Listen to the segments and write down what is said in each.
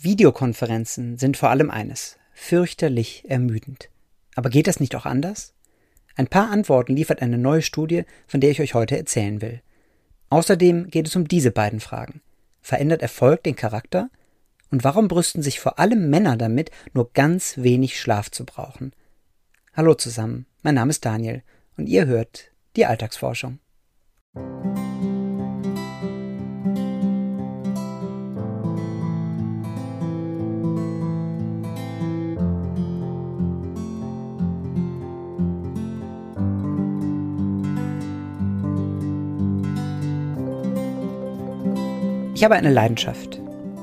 Videokonferenzen sind vor allem eines, fürchterlich ermüdend. Aber geht das nicht auch anders? Ein paar Antworten liefert eine neue Studie, von der ich euch heute erzählen will. Außerdem geht es um diese beiden Fragen. Verändert Erfolg den Charakter? Und warum brüsten sich vor allem Männer damit, nur ganz wenig Schlaf zu brauchen? Hallo zusammen, mein Name ist Daniel und ihr hört die Alltagsforschung. Ich habe eine Leidenschaft.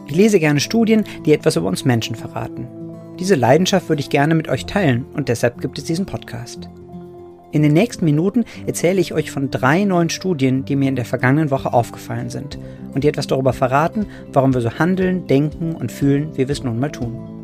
Ich lese gerne Studien, die etwas über uns Menschen verraten. Diese Leidenschaft würde ich gerne mit euch teilen und deshalb gibt es diesen Podcast. In den nächsten Minuten erzähle ich euch von drei neuen Studien, die mir in der vergangenen Woche aufgefallen sind und die etwas darüber verraten, warum wir so handeln, denken und fühlen, wie wir es nun mal tun.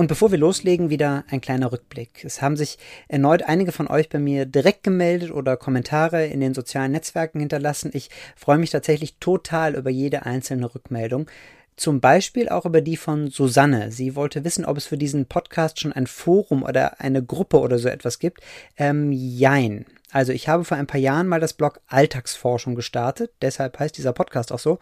Und bevor wir loslegen, wieder ein kleiner Rückblick. Es haben sich erneut einige von euch bei mir direkt gemeldet oder Kommentare in den sozialen Netzwerken hinterlassen. Ich freue mich tatsächlich total über jede einzelne Rückmeldung. Zum Beispiel auch über die von Susanne. Sie wollte wissen, ob es für diesen Podcast schon ein Forum oder eine Gruppe oder so etwas gibt. Ähm, jein. Also ich habe vor ein paar Jahren mal das Blog Alltagsforschung gestartet, deshalb heißt dieser Podcast auch so.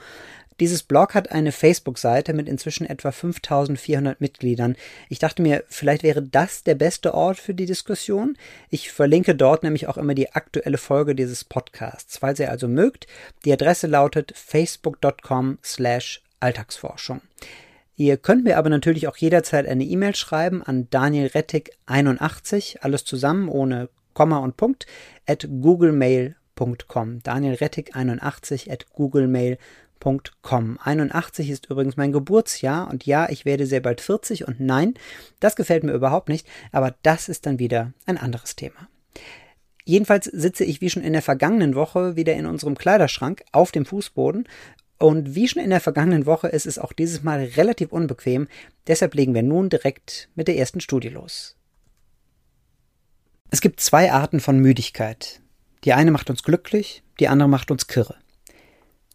Dieses Blog hat eine Facebook-Seite mit inzwischen etwa 5400 Mitgliedern. Ich dachte mir, vielleicht wäre das der beste Ort für die Diskussion. Ich verlinke dort nämlich auch immer die aktuelle Folge dieses Podcasts. Falls ihr also mögt, die Adresse lautet facebook.com slash Alltagsforschung. Ihr könnt mir aber natürlich auch jederzeit eine E-Mail schreiben an danielrettig81, alles zusammen ohne Komma und Punkt, at googlemail.com. danielrettig81 at googlemail.com Com. 81 ist übrigens mein Geburtsjahr und ja, ich werde sehr bald 40 und nein, das gefällt mir überhaupt nicht, aber das ist dann wieder ein anderes Thema. Jedenfalls sitze ich wie schon in der vergangenen Woche wieder in unserem Kleiderschrank auf dem Fußboden und wie schon in der vergangenen Woche ist es auch dieses Mal relativ unbequem, deshalb legen wir nun direkt mit der ersten Studie los. Es gibt zwei Arten von Müdigkeit. Die eine macht uns glücklich, die andere macht uns kirre.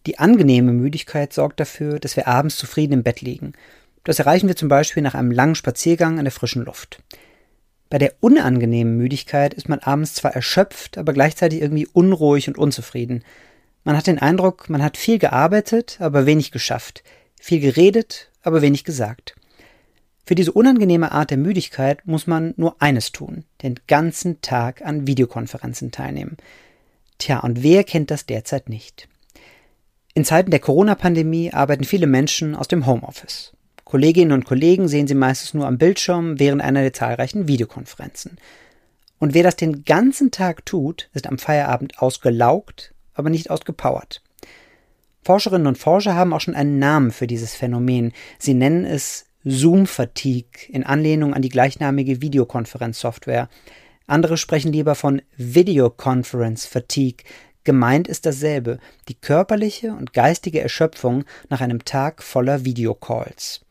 Die angenehme Müdigkeit sorgt dafür, dass wir abends zufrieden im Bett liegen. Das erreichen wir zum Beispiel nach einem langen Spaziergang in der frischen Luft. Bei der unangenehmen Müdigkeit ist man abends zwar erschöpft, aber gleichzeitig irgendwie unruhig und unzufrieden. Man hat den Eindruck, man hat viel gearbeitet, aber wenig geschafft, viel geredet, aber wenig gesagt. Für diese unangenehme Art der Müdigkeit muss man nur eines tun, den ganzen Tag an Videokonferenzen teilnehmen. Tja, und wer kennt das derzeit nicht? In Zeiten der Corona-Pandemie arbeiten viele Menschen aus dem Homeoffice. Kolleginnen und Kollegen sehen sie meistens nur am Bildschirm während einer der zahlreichen Videokonferenzen. Und wer das den ganzen Tag tut, ist am Feierabend ausgelaugt, aber nicht ausgepowert. Forscherinnen und Forscher haben auch schon einen Namen für dieses Phänomen. Sie nennen es Zoom-Fatigue in Anlehnung an die gleichnamige Videokonferenzsoftware. Andere sprechen lieber von Videoconference Fatigue, Gemeint ist dasselbe, die körperliche und geistige Erschöpfung nach einem Tag voller Videocalls.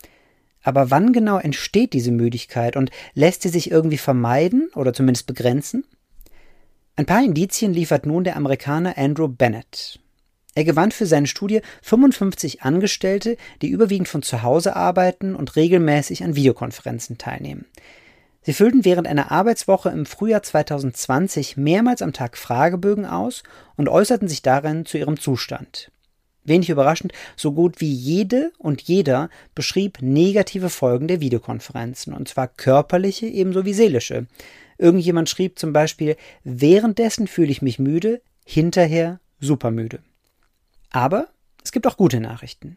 Aber wann genau entsteht diese Müdigkeit und lässt sie sich irgendwie vermeiden oder zumindest begrenzen? Ein paar Indizien liefert nun der Amerikaner Andrew Bennett. Er gewann für seine Studie 55 Angestellte, die überwiegend von zu Hause arbeiten und regelmäßig an Videokonferenzen teilnehmen. Sie füllten während einer Arbeitswoche im Frühjahr 2020 mehrmals am Tag Fragebögen aus und äußerten sich darin zu ihrem Zustand. Wenig überraschend, so gut wie jede und jeder beschrieb negative Folgen der Videokonferenzen, und zwar körperliche ebenso wie seelische. Irgendjemand schrieb zum Beispiel, währenddessen fühle ich mich müde, hinterher supermüde. Aber es gibt auch gute Nachrichten.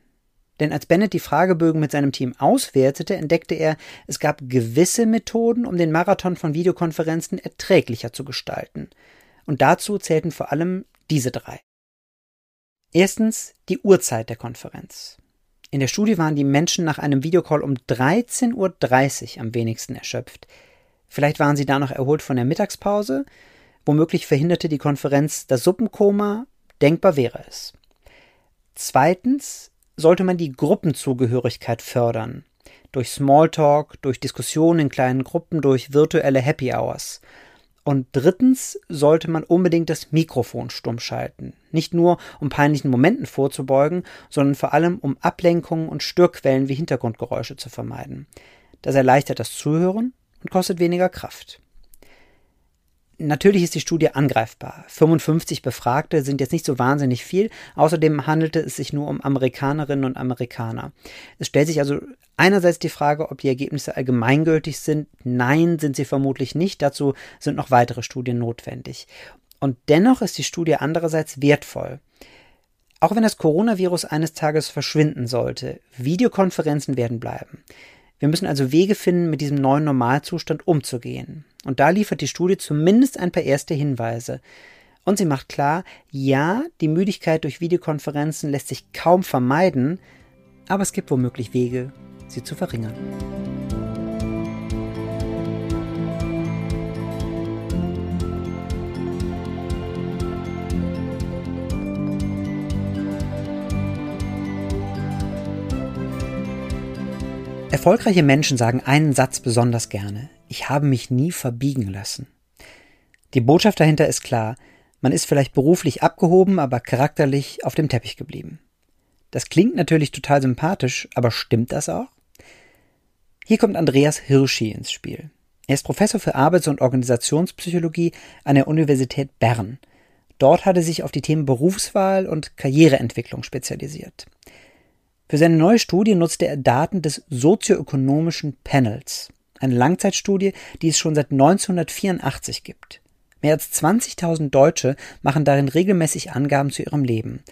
Denn als Bennett die Fragebögen mit seinem Team auswertete, entdeckte er, es gab gewisse Methoden, um den Marathon von Videokonferenzen erträglicher zu gestalten. Und dazu zählten vor allem diese drei. Erstens die Uhrzeit der Konferenz. In der Studie waren die Menschen nach einem Videocall um 13.30 Uhr am wenigsten erschöpft. Vielleicht waren sie da noch erholt von der Mittagspause, womöglich verhinderte die Konferenz das Suppenkoma, denkbar wäre es. Zweitens sollte man die Gruppenzugehörigkeit fördern. Durch Smalltalk, durch Diskussionen in kleinen Gruppen, durch virtuelle Happy Hours. Und drittens sollte man unbedingt das Mikrofon stumm schalten. Nicht nur, um peinlichen Momenten vorzubeugen, sondern vor allem, um Ablenkungen und Störquellen wie Hintergrundgeräusche zu vermeiden. Das erleichtert das Zuhören und kostet weniger Kraft. Natürlich ist die Studie angreifbar. 55 Befragte sind jetzt nicht so wahnsinnig viel. Außerdem handelte es sich nur um Amerikanerinnen und Amerikaner. Es stellt sich also einerseits die Frage, ob die Ergebnisse allgemeingültig sind. Nein, sind sie vermutlich nicht. Dazu sind noch weitere Studien notwendig. Und dennoch ist die Studie andererseits wertvoll. Auch wenn das Coronavirus eines Tages verschwinden sollte, Videokonferenzen werden bleiben. Wir müssen also Wege finden, mit diesem neuen Normalzustand umzugehen. Und da liefert die Studie zumindest ein paar erste Hinweise. Und sie macht klar, ja, die Müdigkeit durch Videokonferenzen lässt sich kaum vermeiden, aber es gibt womöglich Wege, sie zu verringern. Erfolgreiche Menschen sagen einen Satz besonders gerne. Ich habe mich nie verbiegen lassen. Die Botschaft dahinter ist klar. Man ist vielleicht beruflich abgehoben, aber charakterlich auf dem Teppich geblieben. Das klingt natürlich total sympathisch, aber stimmt das auch? Hier kommt Andreas Hirschi ins Spiel. Er ist Professor für Arbeits- und Organisationspsychologie an der Universität Bern. Dort hat er sich auf die Themen Berufswahl und Karriereentwicklung spezialisiert. Für seine neue Studie nutzte er Daten des sozioökonomischen Panels, eine Langzeitstudie, die es schon seit 1984 gibt. Mehr als 20.000 Deutsche machen darin regelmäßig Angaben zu ihrem Leben.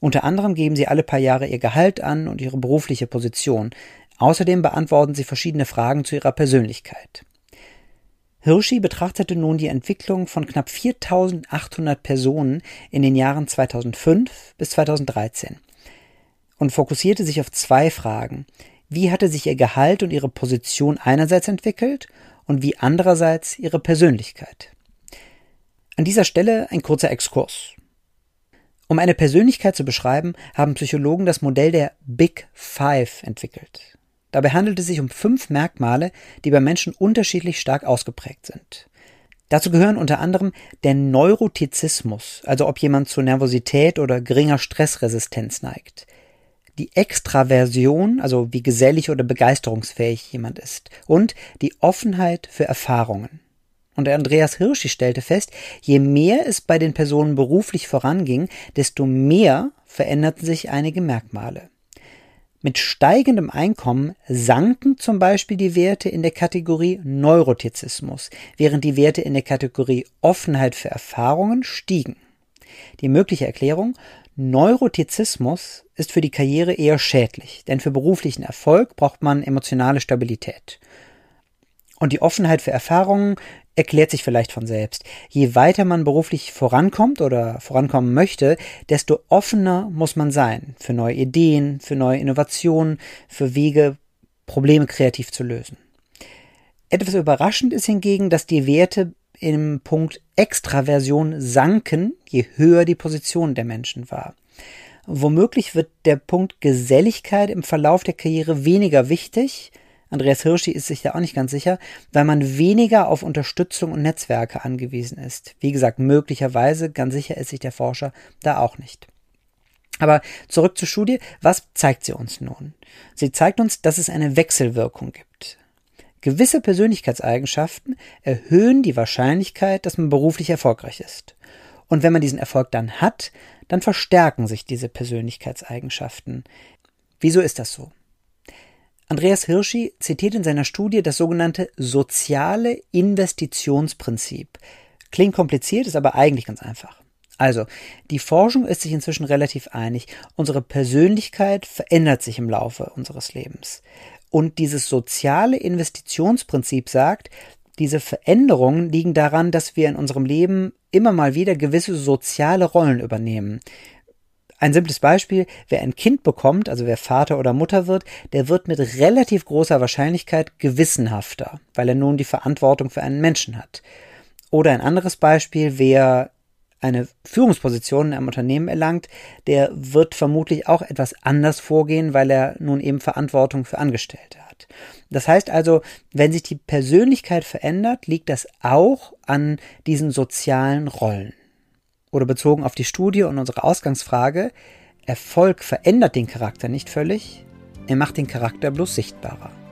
Unter anderem geben sie alle paar Jahre ihr Gehalt an und ihre berufliche Position. Außerdem beantworten sie verschiedene Fragen zu ihrer Persönlichkeit. Hirschi betrachtete nun die Entwicklung von knapp 4800 Personen in den Jahren 2005 bis 2013 und fokussierte sich auf zwei Fragen. Wie hatte sich ihr Gehalt und ihre Position einerseits entwickelt und wie andererseits ihre Persönlichkeit? An dieser Stelle ein kurzer Exkurs. Um eine Persönlichkeit zu beschreiben, haben Psychologen das Modell der Big Five entwickelt. Dabei handelt es sich um fünf Merkmale, die bei Menschen unterschiedlich stark ausgeprägt sind. Dazu gehören unter anderem der Neurotizismus, also ob jemand zu Nervosität oder geringer Stressresistenz neigt, die Extraversion, also wie gesellig oder begeisterungsfähig jemand ist, und die Offenheit für Erfahrungen. Und Andreas Hirschi stellte fest, je mehr es bei den Personen beruflich voranging, desto mehr veränderten sich einige Merkmale. Mit steigendem Einkommen sanken zum Beispiel die Werte in der Kategorie Neurotizismus, während die Werte in der Kategorie Offenheit für Erfahrungen stiegen. Die mögliche Erklärung Neurotizismus ist für die Karriere eher schädlich, denn für beruflichen Erfolg braucht man emotionale Stabilität. Und die Offenheit für Erfahrungen erklärt sich vielleicht von selbst. Je weiter man beruflich vorankommt oder vorankommen möchte, desto offener muss man sein für neue Ideen, für neue Innovationen, für Wege, Probleme kreativ zu lösen. Etwas überraschend ist hingegen, dass die Werte im Punkt Extraversion sanken, je höher die Position der Menschen war. Womöglich wird der Punkt Geselligkeit im Verlauf der Karriere weniger wichtig. Andreas Hirschi ist sich da auch nicht ganz sicher, weil man weniger auf Unterstützung und Netzwerke angewiesen ist. Wie gesagt, möglicherweise, ganz sicher ist sich der Forscher da auch nicht. Aber zurück zur Studie. Was zeigt sie uns nun? Sie zeigt uns, dass es eine Wechselwirkung gibt. Gewisse Persönlichkeitseigenschaften erhöhen die Wahrscheinlichkeit, dass man beruflich erfolgreich ist. Und wenn man diesen Erfolg dann hat, dann verstärken sich diese Persönlichkeitseigenschaften. Wieso ist das so? Andreas Hirschi zitiert in seiner Studie das sogenannte soziale Investitionsprinzip. Klingt kompliziert, ist aber eigentlich ganz einfach. Also, die Forschung ist sich inzwischen relativ einig. Unsere Persönlichkeit verändert sich im Laufe unseres Lebens. Und dieses soziale Investitionsprinzip sagt, diese Veränderungen liegen daran, dass wir in unserem Leben immer mal wieder gewisse soziale Rollen übernehmen. Ein simples Beispiel, wer ein Kind bekommt, also wer Vater oder Mutter wird, der wird mit relativ großer Wahrscheinlichkeit gewissenhafter, weil er nun die Verantwortung für einen Menschen hat. Oder ein anderes Beispiel, wer eine Führungsposition in einem Unternehmen erlangt, der wird vermutlich auch etwas anders vorgehen, weil er nun eben Verantwortung für Angestellte hat. Das heißt also, wenn sich die Persönlichkeit verändert, liegt das auch an diesen sozialen Rollen. Oder bezogen auf die Studie und unsere Ausgangsfrage, Erfolg verändert den Charakter nicht völlig, er macht den Charakter bloß sichtbarer.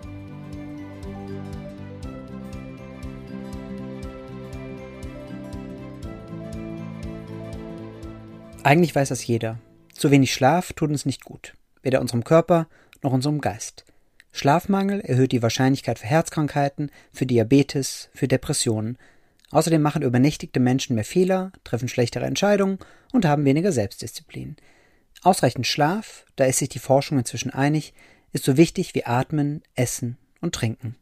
Eigentlich weiß das jeder. Zu wenig Schlaf tut uns nicht gut, weder unserem Körper noch unserem Geist. Schlafmangel erhöht die Wahrscheinlichkeit für Herzkrankheiten, für Diabetes, für Depressionen. Außerdem machen übernächtigte Menschen mehr Fehler, treffen schlechtere Entscheidungen und haben weniger Selbstdisziplin. Ausreichend Schlaf, da ist sich die Forschung inzwischen einig, ist so wichtig wie Atmen, Essen und Trinken.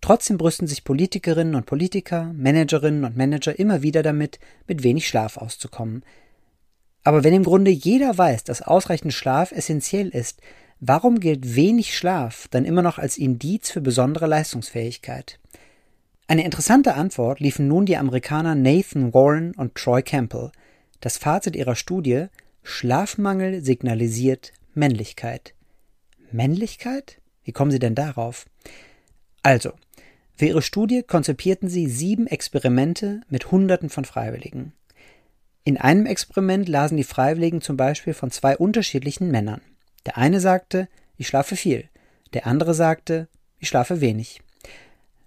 Trotzdem brüsten sich Politikerinnen und Politiker, Managerinnen und Manager immer wieder damit, mit wenig Schlaf auszukommen. Aber wenn im Grunde jeder weiß, dass ausreichend Schlaf essentiell ist, warum gilt wenig Schlaf dann immer noch als Indiz für besondere Leistungsfähigkeit? Eine interessante Antwort liefen nun die Amerikaner Nathan Warren und Troy Campbell. Das Fazit ihrer Studie Schlafmangel signalisiert Männlichkeit. Männlichkeit? Wie kommen Sie denn darauf? Also, für Ihre Studie konzipierten Sie sieben Experimente mit Hunderten von Freiwilligen. In einem Experiment lasen die Freiwilligen zum Beispiel von zwei unterschiedlichen Männern. Der eine sagte, ich schlafe viel, der andere sagte, ich schlafe wenig.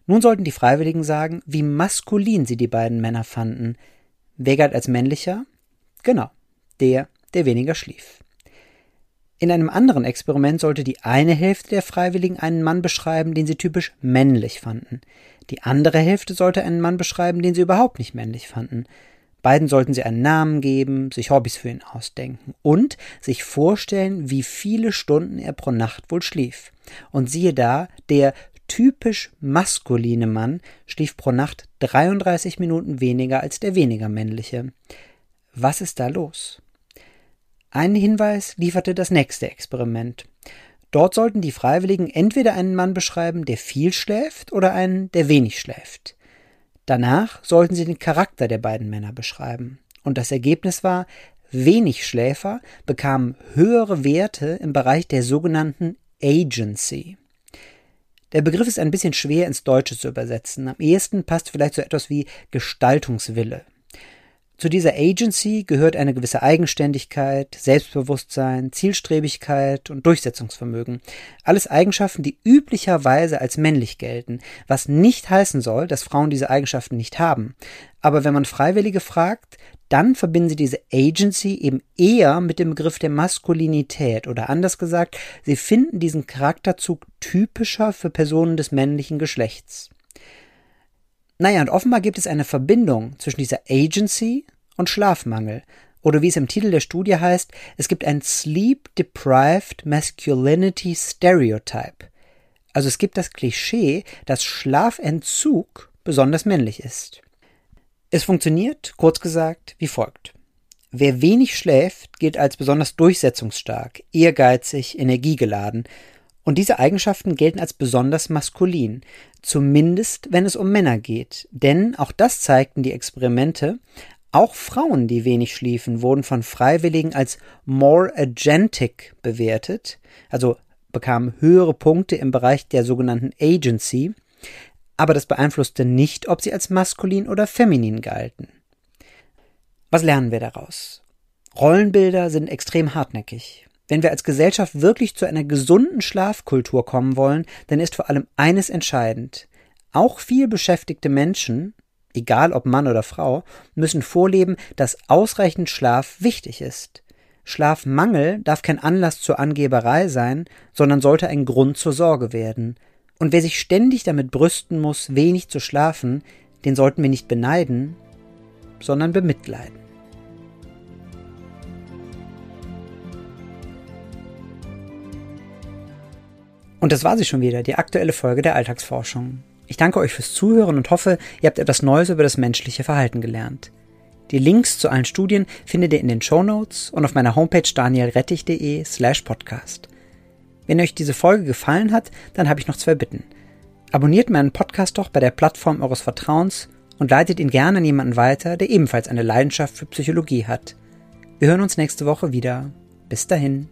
Nun sollten die Freiwilligen sagen, wie maskulin sie die beiden Männer fanden. Wer galt als männlicher? Genau, der, der weniger schlief. In einem anderen Experiment sollte die eine Hälfte der Freiwilligen einen Mann beschreiben, den sie typisch männlich fanden. Die andere Hälfte sollte einen Mann beschreiben, den sie überhaupt nicht männlich fanden. Beiden sollten sie einen Namen geben, sich Hobbys für ihn ausdenken und sich vorstellen, wie viele Stunden er pro Nacht wohl schlief. Und siehe da, der typisch maskuline Mann schlief pro Nacht 33 Minuten weniger als der weniger männliche. Was ist da los? Einen Hinweis lieferte das nächste Experiment. Dort sollten die Freiwilligen entweder einen Mann beschreiben, der viel schläft, oder einen, der wenig schläft. Danach sollten sie den Charakter der beiden Männer beschreiben. Und das Ergebnis war, wenig Schläfer bekamen höhere Werte im Bereich der sogenannten Agency. Der Begriff ist ein bisschen schwer ins Deutsche zu übersetzen. Am ehesten passt vielleicht so etwas wie Gestaltungswille. Zu dieser Agency gehört eine gewisse Eigenständigkeit, Selbstbewusstsein, Zielstrebigkeit und Durchsetzungsvermögen. Alles Eigenschaften, die üblicherweise als männlich gelten, was nicht heißen soll, dass Frauen diese Eigenschaften nicht haben. Aber wenn man Freiwillige fragt, dann verbinden sie diese Agency eben eher mit dem Begriff der Maskulinität oder anders gesagt, sie finden diesen Charakterzug typischer für Personen des männlichen Geschlechts. Naja, und offenbar gibt es eine Verbindung zwischen dieser Agency und Schlafmangel. Oder wie es im Titel der Studie heißt, es gibt ein Sleep-Deprived Masculinity Stereotype. Also es gibt das Klischee, dass Schlafentzug besonders männlich ist. Es funktioniert, kurz gesagt, wie folgt. Wer wenig schläft, gilt als besonders durchsetzungsstark, ehrgeizig, energiegeladen und diese Eigenschaften gelten als besonders maskulin, zumindest wenn es um Männer geht. Denn, auch das zeigten die Experimente, auch Frauen, die wenig schliefen, wurden von Freiwilligen als more agentic bewertet, also bekamen höhere Punkte im Bereich der sogenannten Agency, aber das beeinflusste nicht, ob sie als maskulin oder feminin galten. Was lernen wir daraus? Rollenbilder sind extrem hartnäckig. Wenn wir als Gesellschaft wirklich zu einer gesunden Schlafkultur kommen wollen, dann ist vor allem eines entscheidend. Auch viel beschäftigte Menschen, egal ob Mann oder Frau, müssen vorleben, dass ausreichend Schlaf wichtig ist. Schlafmangel darf kein Anlass zur Angeberei sein, sondern sollte ein Grund zur Sorge werden. Und wer sich ständig damit brüsten muss, wenig zu schlafen, den sollten wir nicht beneiden, sondern bemitleiden. Und das war sie schon wieder, die aktuelle Folge der Alltagsforschung. Ich danke euch fürs Zuhören und hoffe, ihr habt etwas Neues über das menschliche Verhalten gelernt. Die Links zu allen Studien findet ihr in den Show Notes und auf meiner Homepage danielrettich.de slash podcast. Wenn euch diese Folge gefallen hat, dann habe ich noch zwei Bitten. Abonniert meinen Podcast doch bei der Plattform eures Vertrauens und leitet ihn gerne an jemanden weiter, der ebenfalls eine Leidenschaft für Psychologie hat. Wir hören uns nächste Woche wieder. Bis dahin.